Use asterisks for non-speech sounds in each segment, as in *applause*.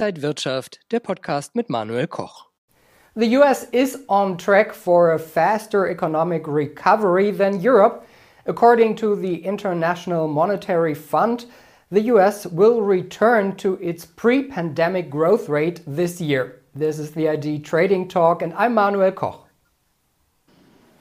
Inside Wirtschaft, der Podcast mit Manuel Koch. The US is on track for a faster economic recovery than Europe. According to the International Monetary Fund, the US will return to its pre pandemic growth rate this year. This is the ID Trading Talk, and I'm Manuel Koch.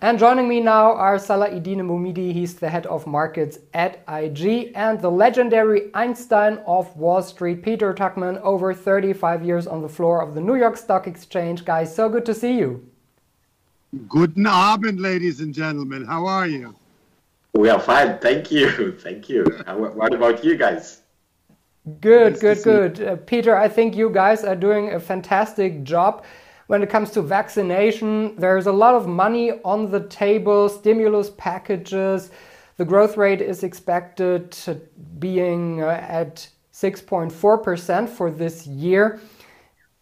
And joining me now are Salah-Eddine Bouhmidi, he's the head of markets at IG, and the legendary Einstein of Wall Street, Peter Tuchman, over 35 years on the floor of the New York Stock Exchange. Guys, so good to see you. Guten Abend, ladies and gentlemen. How are you? We are fine. Thank you. *laughs* Thank you. what about you guys? Good, nice good, good. Uh, Peter, I think you guys are doing a fantastic job when it comes to vaccination. There's a lot of money on the table, stimulus packages. The growth rate is expected to being uh, at 6.4% for this year.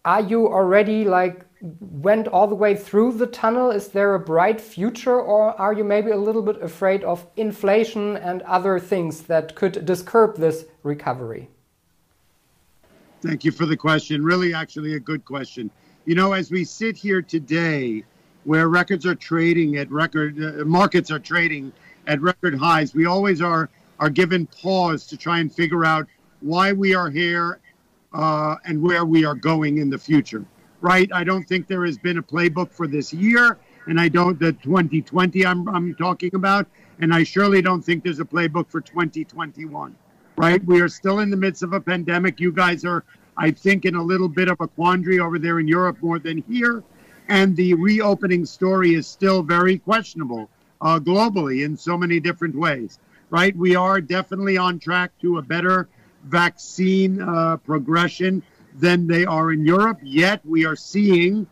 Are you already like went all the way through the tunnel? Is there a bright future, or are you maybe a little bit afraid of inflation and other things that could disturb this recovery? Thank you for the question. Really, actually, a good question. You know, as we sit here today, where records are trading at record, uh, markets are trading at record highs, we always are are given pause to try and figure out why we are here uh, and where we are going in the future. Right? I don't think there has been a playbook for this year, and I don't the 2020 I'm I'm talking about, and I surely don't think there's a playbook for 2021. Right? We are still in the midst of a pandemic. You guys are I think, in a little bit of a quandary over there in Europe more than here. And the reopening story is still very questionable uh, globally in so many different ways, right? We are definitely on track to a better vaccine uh, progression than they are in Europe, yet we are seeing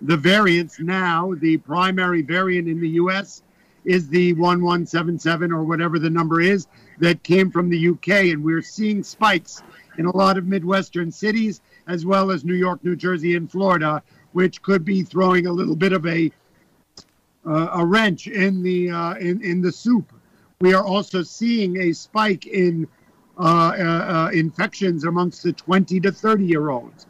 the variants now. The primary variant in the US is the 1177 or whatever the number is that came from the UK, and we're seeing spikes in a lot of Midwestern cities, as well as New York, New Jersey, and Florida, which could be throwing a little bit of a uh, a wrench in the uh, in in the soup. We are also seeing a spike in uh, uh, uh infections amongst the 20 to 30 year olds.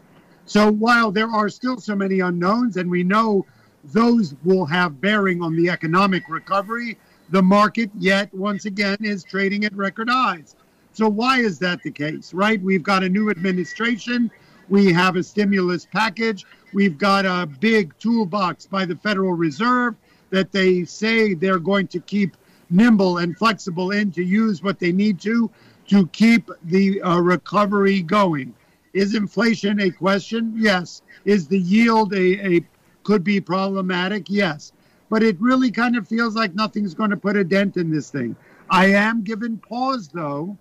So while there are still so many unknowns, and we know those will have bearing on the economic recovery, the market yet once again is trading at record highs. So why is that the case, right? We've got a new administration. We have a stimulus package. We've got a big toolbox by the Federal Reserve that they say they're going to keep nimble and flexible in to use what they need to to keep the uh, recovery going. Is inflation a question? Yes. Is the yield a, a could be problematic? Yes. But it really kind of feels like nothing's going to put a dent in this thing. I am given pause though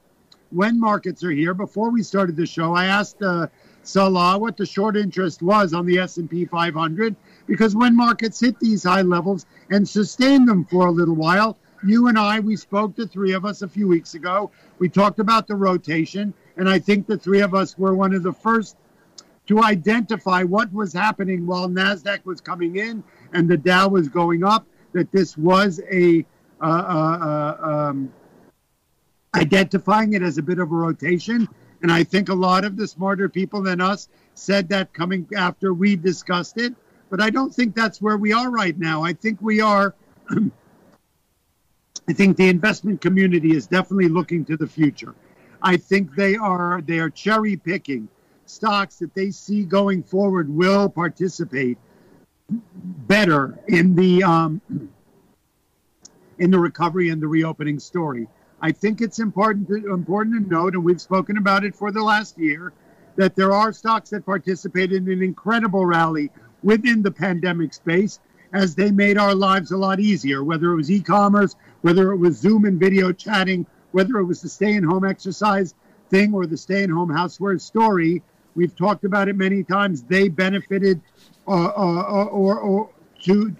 when markets are here. Before we started the show, I asked uh, Salah what the short interest was on the S&P 500 because when markets hit these high levels and sustain them for a little while, you and I, we spoke, the three of us, a few weeks ago. We talked about the rotation, and I think the three of us were one of the first to identify what was happening while NASDAQ was coming in and the Dow was going up, that this was a uh, uh, uh um, identifying it as a bit of a rotation. And I think a lot of the smarter people than us said that coming after we discussed it. But I don't think that's where we are right now. I think we are. *clears throat* I think the investment community is definitely looking to the future. I think they are they are cherry picking stocks that they see going forward will participate better in the um, in the recovery and the reopening story. I think it's important to, important to note, and we've spoken about it for the last year, that there are stocks that participated in an incredible rally within the pandemic space as they made our lives a lot easier, whether it was e commerce, whether it was Zoom and video chatting, whether it was the stay at home exercise thing or the stay at home houseware story. We've talked about it many times. They benefited uh, uh, or, or to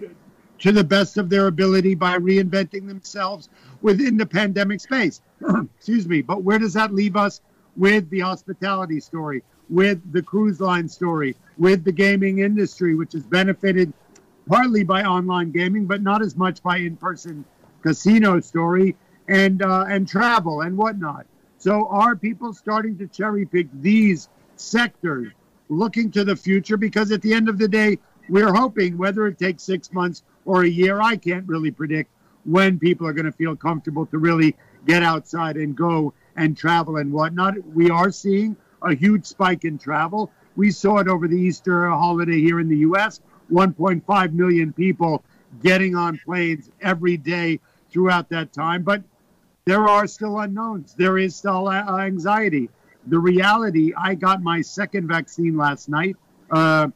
to the best of their ability by reinventing themselves within the pandemic space. *clears throat* Excuse me. But where does that leave us with the hospitality story, with the cruise line story, with the gaming industry, which has benefited partly by online gaming, but not as much by in-person casino story and uh, and travel and whatnot. So are people starting to cherry pick these sectors looking to the future because at the end of the day, we're hoping whether it takes six months or a year, I can't really predict when people are going to feel comfortable to really get outside and go and travel and whatnot. We are seeing a huge spike in travel. We saw it over the Easter holiday here in the U.S. 1.5 million people getting on planes every day throughout that time. But there are still unknowns. There is still anxiety. The reality, I got my second vaccine last night, uh,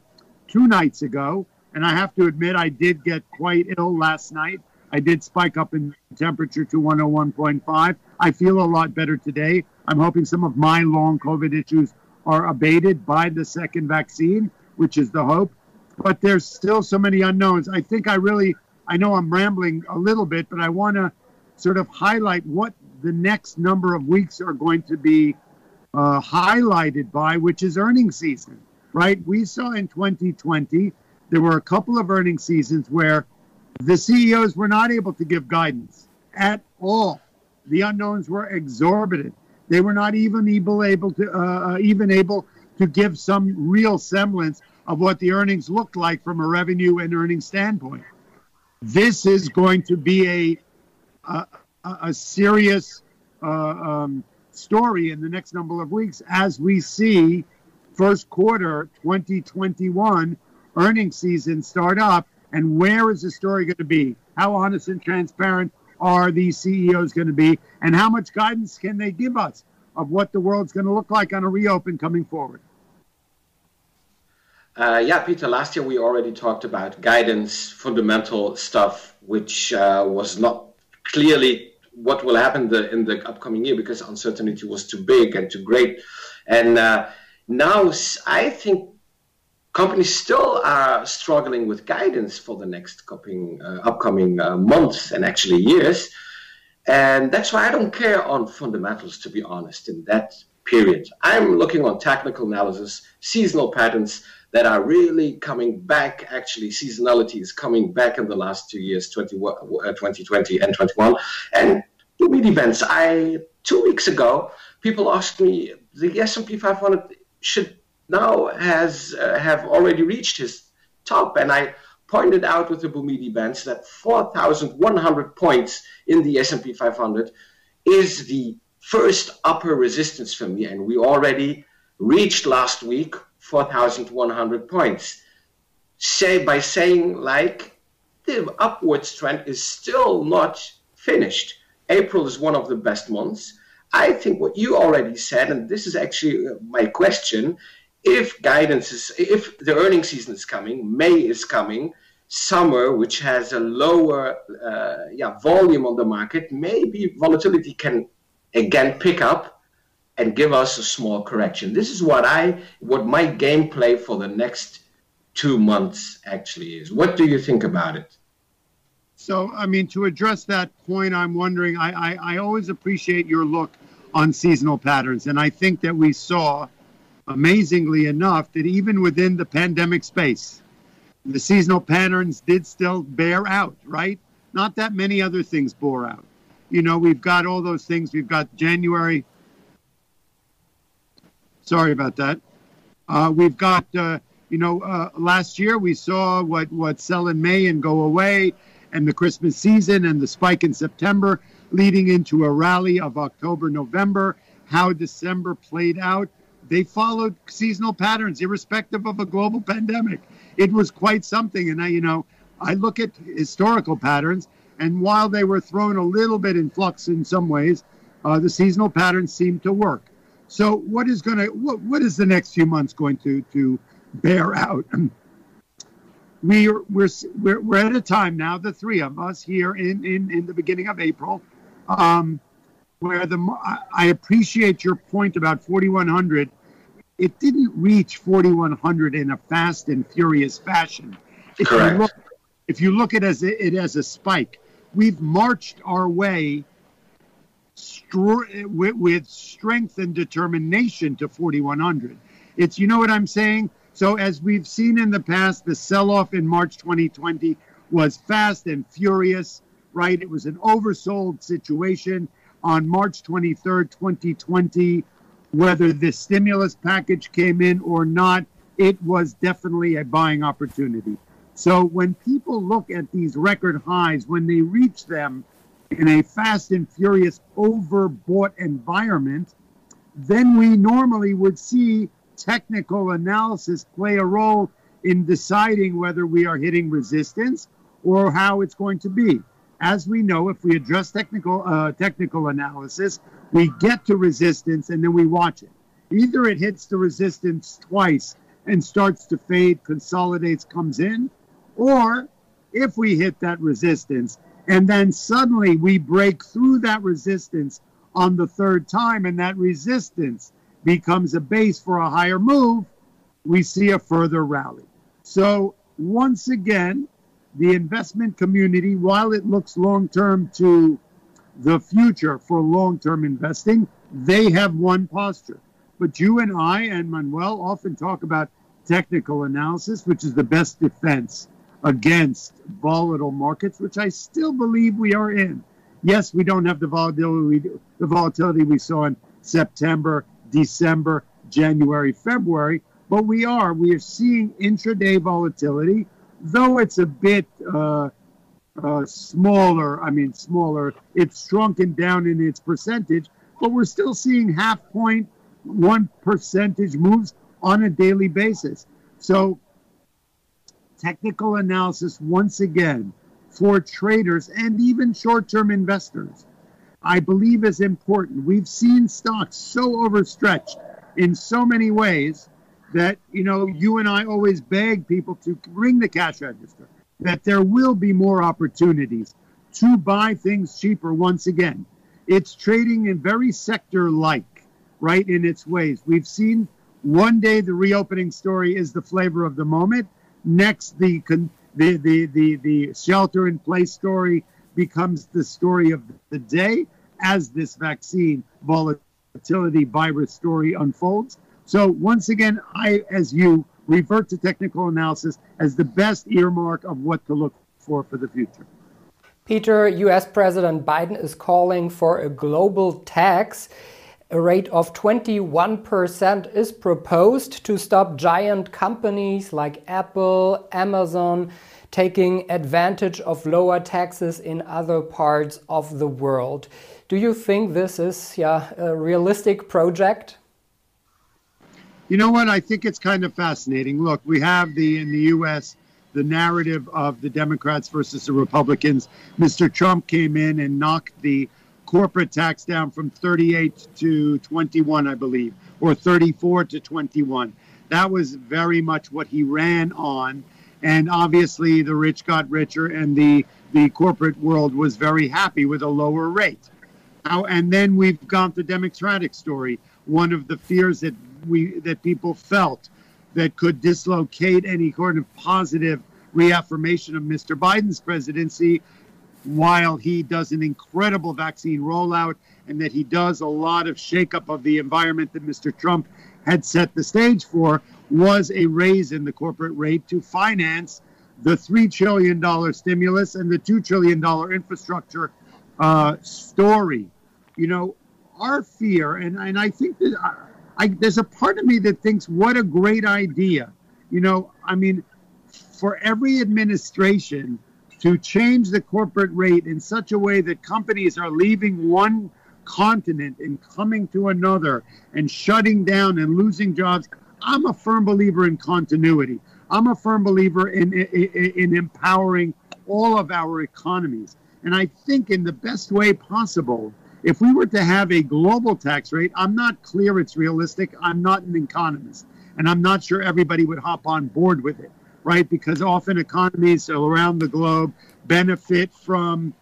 two nights ago, and I have to admit I did get quite ill last night. I did spike up in temperature to 101.5. I feel a lot better today. I'm hoping some of my long COVID issues are abated by the second vaccine, which is the hope. But there's still so many unknowns. I think I really, I know I'm rambling a little bit, but I want to sort of highlight what the next number of weeks are going to be uh, highlighted by, which is earning season, right? We saw in 2020, there were a couple of earning seasons where the CEOs were not able to give guidance at all. The unknowns were exorbitant. They were not even able, able to uh, uh, even able to give some real semblance of what the earnings looked like from a revenue and earnings standpoint. This is going to be a a, a serious uh, um, story in the next number of weeks as we see first quarter 2021 earnings season start up and where is the story going to be? How honest and transparent are these CEOs going to be? And how much guidance can they give us of what the world's going to look like on a reopen coming forward? Uh, yeah, Peter, last year we already talked about guidance, fundamental stuff, which uh, was not clearly what will happen the, in the upcoming year because uncertainty was too big and too great. And uh, now I think companies still are struggling with guidance for the next upcoming, uh, upcoming uh, months and actually years. And that's why I don't care on fundamentals, to be honest, in that period. I'm looking on technical analysis, seasonal patterns that are really coming back. Actually, seasonality is coming back in the last two years, 20, uh, 2020 and 21. And meet events, I two weeks ago, people asked me the S&P 500 should now has uh, have already reached his top. And I pointed out with the Bouhmidi bands that 4,100 points in the S&P 500 is the first upper resistance for me. And we already reached last week 4,100 points. Say by saying like the upwards trend is still not finished. April is one of the best months. I think what you already said, and this is actually my question, if guidance is, if the earning season is coming, May is coming, summer, which has a lower uh, yeah, volume on the market, maybe volatility can again pick up and give us a small correction. This is what I, what my gameplay for the next two months actually is. What do you think about it? So, I mean, to address that point, I'm wondering, I, I, I always appreciate your look on seasonal patterns. And I think that we saw amazingly enough, that even within the pandemic space, the seasonal patterns did still bear out, right? Not that many other things bore out. You know, we've got all those things. We've got January. Sorry about that. Uh, we've got, uh, you know, uh, last year we saw what, what sell in May and go away, and the Christmas season and the spike in September leading into a rally of October, November, how December played out they followed seasonal patterns, irrespective of a global pandemic. It was quite something. And I, you know, I look at historical patterns, and while they were thrown a little bit in flux in some ways, uh, the seasonal patterns seemed to work. So, what is going to what, what is the next few months going to to bear out? *clears throat* we are, we're, we're we're at a time now, the three of us here in in in the beginning of April. Um, where the I appreciate your point about 4100 it didn't reach 4100 in a fast and furious fashion. If Correct. You look, if you look at it as a, it as a spike, we've marched our way with, with strength and determination to 4100. It's you know what I'm saying. So as we've seen in the past, the sell-off in March 2020 was fast and furious. Right, it was an oversold situation on March 23rd, 2020 whether the stimulus package came in or not, it was definitely a buying opportunity. So when people look at these record highs, when they reach them in a fast and furious overbought environment, then we normally would see technical analysis play a role in deciding whether we are hitting resistance or how it's going to be. As we know, if we address technical uh, technical analysis, we get to resistance and then we watch it. Either it hits the resistance twice and starts to fade, consolidates, comes in, or if we hit that resistance and then suddenly we break through that resistance on the third time and that resistance becomes a base for a higher move, we see a further rally. So, once again, the investment community, while it looks long term to the future for long term investing, they have one posture. But you and I and Manuel often talk about technical analysis, which is the best defense against volatile markets, which I still believe we are in. Yes, we don't have the volatility, the volatility we saw in September, December, January, February, but we are. We are seeing intraday volatility, though it's a bit uh, uh, smaller. I mean, smaller. It's shrunken down in its percentage, but we're still seeing half point, one percentage moves on a daily basis. So, technical analysis once again for traders and even short term investors, I believe is important. We've seen stocks so overstretched in so many ways that, you know, you and I always beg people to ring the cash register, that there will be more opportunities to buy things cheaper once again. It's trading in very sector like, right, in its ways. We've seen one day the reopening story is the flavor of the moment. Next, the the the the, the shelter in place story becomes the story of the day as this vaccine volatility virus story unfolds. So once again, I, as you, revert to technical analysis as the best earmark of what to look for for the future. Peter, US President Biden is calling for a global tax. A rate of 21% is proposed to stop giant companies like Apple, Amazon, taking advantage of lower taxes in other parts of the world. Do you think this is yeah, a realistic project? You know what? I think it's kind of fascinating. Look, we have the in the U.S. the narrative of the Democrats versus the Republicans. Mr. Trump came in and knocked the corporate tax down from 38 to 21, I believe, or 34 to 21. That was very much what he ran on. And obviously, the rich got richer, and the, the corporate world was very happy with a lower rate. Now, and then we've got the Democratic story. One of the fears that we that people felt that could dislocate any kind of positive reaffirmation of Mr. Biden's presidency while he does an incredible vaccine rollout and that he does a lot of shakeup of the environment that Mr. Trump had set the stage for, was a raise in the corporate rate to finance the $3 trillion stimulus and the $2 trillion infrastructure uh, story. You know, our fear, and, and I think that I, I, there's a part of me that thinks, what a great idea. You know, I mean, for every administration, to change the corporate rate in such a way that companies are leaving one continent and coming to another and shutting down and losing jobs. I'm a firm believer in continuity. I'm a firm believer in, in, in empowering all of our economies. And I think in the best way possible, if we were to have a global tax rate, I'm not clear it's realistic. I'm not an economist, and I'm not sure everybody would hop on board with it right? Because often economies around the globe benefit from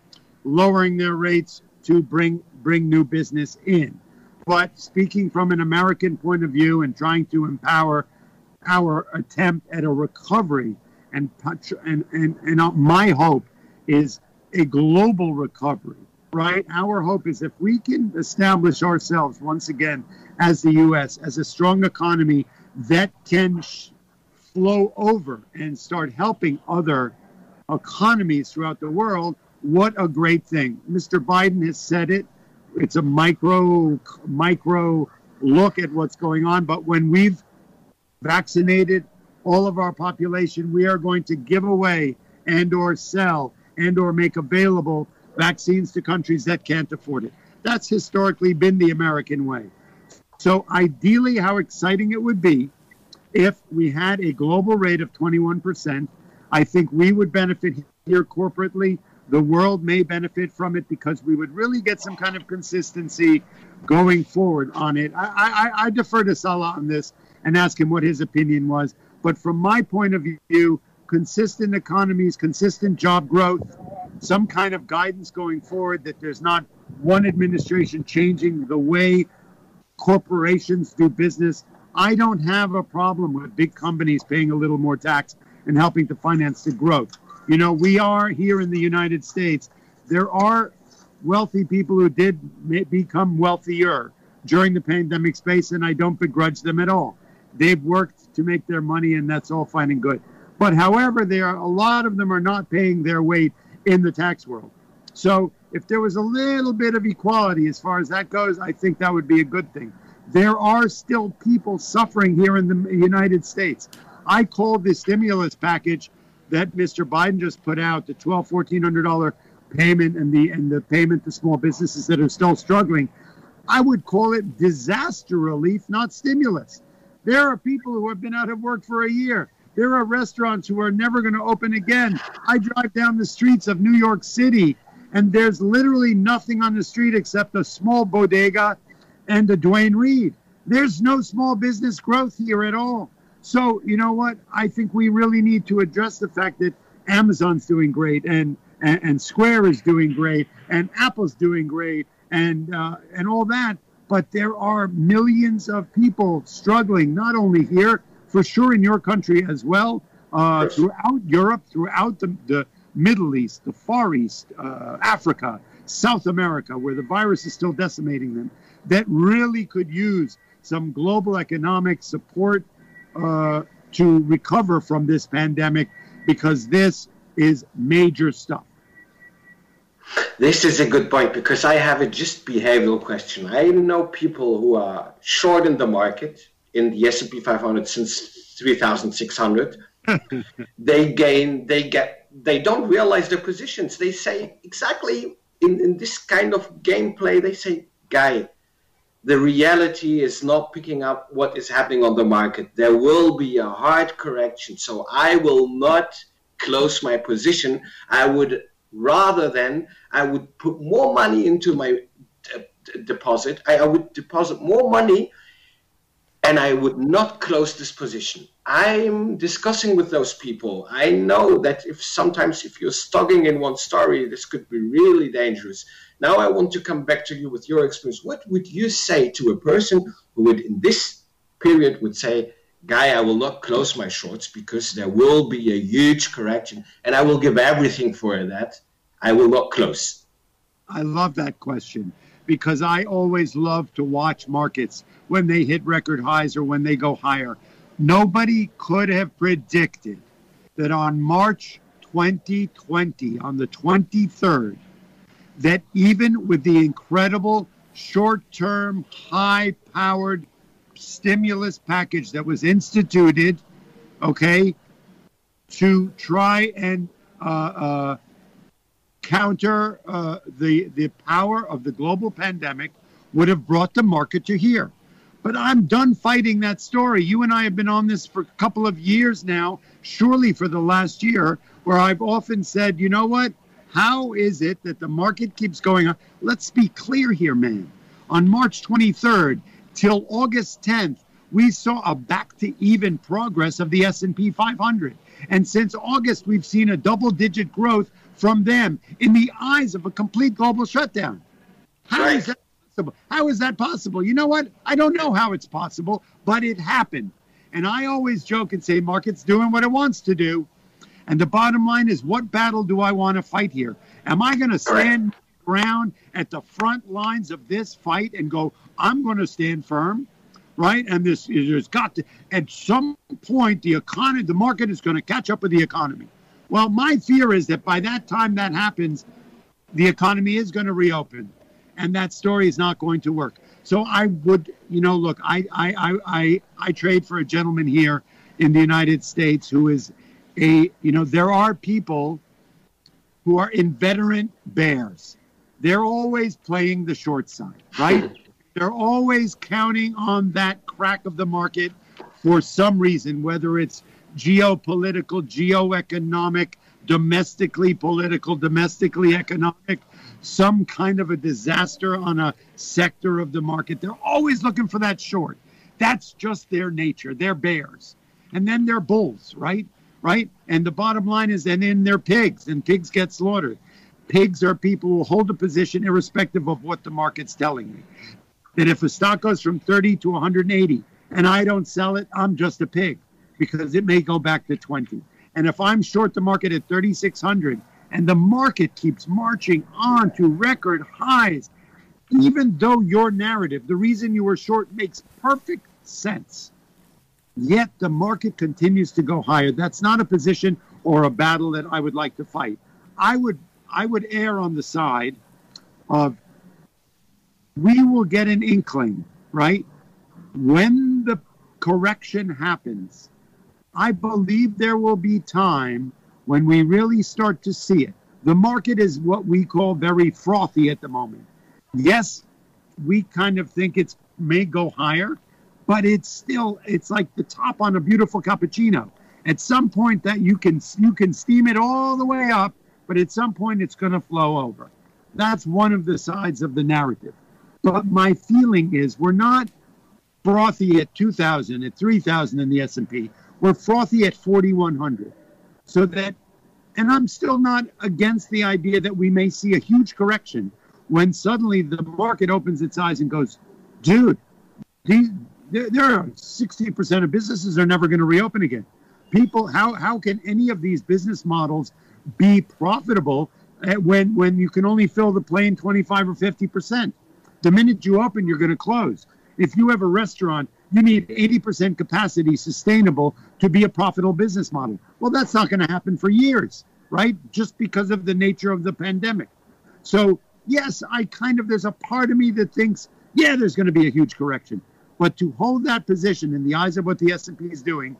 lowering their rates to bring bring new business in. But speaking from an American point of view and trying to empower our attempt at a recovery and and and, and uh, my hope is a global recovery right our hope is if we can establish ourselves once again as the US as a strong economy that can flow over and start helping other economies throughout the world, what a great thing. Mr. Biden has said it. It's a micro micro look at what's going on, but when we've vaccinated all of our population, we are going to give away and or sell and or make available vaccines to countries that can't afford it. That's historically been the American way. So ideally, how exciting it would be if we had a global rate of 21%. I think we would benefit here corporately. The world may benefit from it because we would really get some kind of consistency going forward on it. I, I, I defer to Salah on this and ask him what his opinion was. But from my point of view, consistent economies, consistent job growth, some kind of guidance going forward that there's not one administration changing the way corporations do business. I don't have a problem with big companies paying a little more tax and helping to finance the growth. You know, we are here in the United States. There are wealthy people who did become wealthier during the pandemic space, and I don't begrudge them at all. They've worked to make their money, and that's all fine and good. But however, there are a lot of them are not paying their weight in the tax world. So if there was a little bit of equality as far as that goes, I think that would be a good thing. There are still people suffering here in the United States. I call the stimulus package that Mr. Biden just put out, the twelve, fourteen hundred dollar payment and the and the payment to small businesses that are still struggling. I would call it disaster relief, not stimulus. There are people who have been out of work for a year. There are restaurants who are never going to open again. I drive down the streets of New York City, and there's literally nothing on the street except a small bodega and a Duane Reade. There's no small business growth here at all. So, you know what? I think we really need to address the fact that Amazon's doing great and, and, and Square is doing great and Apple's doing great and, uh, and all that. But there are millions of people struggling, not only here, for sure in your country as well, uh, throughout Europe, throughout the, the, Middle East, the Far East, uh, Africa, South America, where the virus is still decimating them, that really could use some global economic support uh, to recover from this pandemic because this is major stuff. This is a good point because I have a just behavioral question. I know people who are short in the market in the S&P 500 since 3600 *laughs* they gain they get they don't realize their positions they say exactly in, in this kind of gameplay they say guy the reality is not picking up what is happening on the market there will be a hard correction so i will not close my position i would rather than i would put more money into my deposit I, I would deposit more money and I would not close this position. I'm discussing with those people. I know that if sometimes if you're stugging in one story, this could be really dangerous. Now I want to come back to you with your experience. What would you say to a person who would in this period would say, Guy, I will not close my shorts because there will be a huge correction and I will give everything for that. I will not close. I love that question because I always love to watch markets when they hit record highs or when they go higher. Nobody could have predicted that on March 2020, on the 23rd, that even with the incredible short term, high powered stimulus package that was instituted, okay, to try and uh, uh, counter uh, the the power of the global pandemic would have brought the market to here. But I'm done fighting that story. You and I have been on this for a couple of years now, surely for the last year, where I've often said, you know what? How is it that the market keeps going up? Let's be clear here, man. On March 23rd till August 10th, we saw a back to even progress of the S&P 500. And since August, we've seen a double digit growth from them in the eyes of a complete global shutdown. How right. is that possible? How is that possible? You know what? I don't know how it's possible, but it happened. And I always joke and say, market's doing what it wants to do. And the bottom line is, what battle do I want to fight here? Am I going to stand ground at the front lines of this fight and go, I'm going to stand firm? Right, and this there's got to at some point the economy, the market is going to catch up with the economy. Well, my fear is that by that time that happens, the economy is going to reopen and that story is not going to work. So I would, you know, look, I, I, I, I, I trade for a gentleman here in the United States who is a, you know, there are people who are inveterate bears. They're always playing the short side, right? *laughs* They're always counting on that crack of the market for some reason, whether it's geopolitical, geoeconomic, domestically political, domestically economic, some kind of a disaster on a sector of the market. They're always looking for that short. That's just their nature. They're bears. And then they're bulls, right? Right? And the bottom line is, and then they're pigs, and pigs get slaughtered. Pigs are people who hold a position irrespective of what the market's telling me. That if a stock goes from 30 to 180 and I don't sell it, I'm just a pig because it may go back to 20. And if I'm short the market at 3,600 and the market keeps marching on to record highs, even though your narrative, the reason you were short, makes perfect sense. Yet the market continues to go higher. That's not a position or a battle that I would like to fight. I would I would err on the side of we will get an inkling, right? When the correction happens, I believe there will be time when we really start to see it. The market is what we call very frothy at the moment. Yes, we kind of think it may go higher, but it's still it's like the top on a beautiful cappuccino. At some point that you can you can steam it all the way up, but at some point it's going to flow over. That's one of the sides of the narrative. But my feeling is we're not frothy at 2000 at 3000 in the S&P. We're frothy at 4100 so that, and I'm still not against the idea that we may see a huge correction when suddenly the market opens its eyes and goes, dude, these, there, there are 60% of businesses are never going to reopen again. People, how, how can any of these business models be profitable eh, when, when you can only fill the plane 25 or 50%? The minute you open, you're going to close. If you have a restaurant you need 80% capacity sustainable to be a profitable business model. Well, that's not going to happen for years, right? Just because of the nature of the pandemic. So, yes, I kind of, there's a part of me that thinks, yeah, there's going to be a huge correction. But to hold that position in the eyes of what the S&P is doing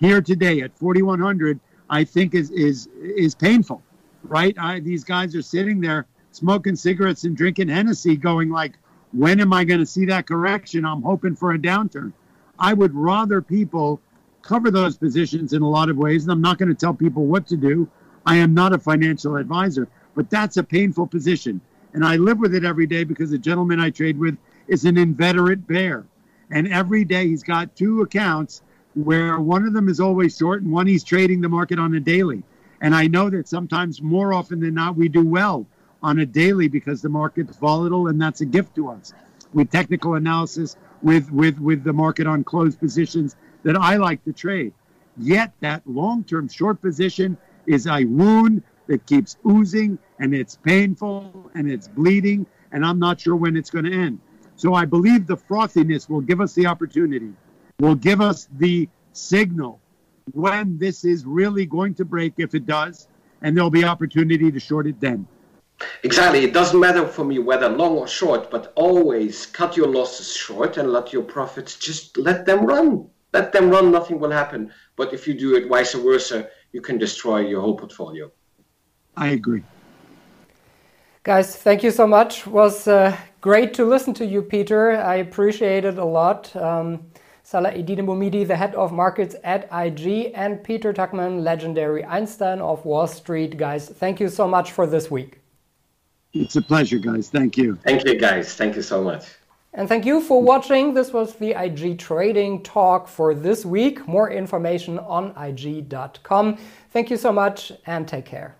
here today at 4100, I think is is is painful, right? I, these guys are sitting there smoking cigarettes and drinking Hennessy, going like, when am I going to see that correction? I'm hoping for a downturn. I would rather people cover those positions in a lot of ways, and I'm not going to tell people what to do. I am not a financial advisor, but that's a painful position. And I live with it every day because the gentleman I trade with is an inveterate bear. And every day he's got two accounts where one of them is always short and one he's trading the market on a daily. And I know that sometimes more often than not we do well on a daily because the market's volatile and that's a gift to us. With technical analysis, with with with the market on closed positions that I like to trade. Yet that long-term short position is a wound that keeps oozing and it's painful and it's bleeding and I'm not sure when it's going to end. So I believe the frothiness will give us the opportunity, will give us the signal when this is really going to break if it does, and there'll be opportunity to short it then. Exactly. It doesn't matter for me whether long or short, but always cut your losses short and let your profits just let them run. Let them run, nothing will happen. But if you do it vice versa, you can destroy your whole portfolio. I agree. Guys, thank you so much. Was uh, great to listen to you, Peter. I appreciate it a lot. Um, Salah Eddine Bouhmidi, the head of markets at IG, and Peter Tuchman, legendary Einstein of Wall Street. Guys, thank you so much for this week. It's a pleasure, guys. Thank you. Thank you, guys. Thank you so much. And thank you for watching. This was the IG Trading Talk for this week. More information on IG.com. Thank you so much and take care.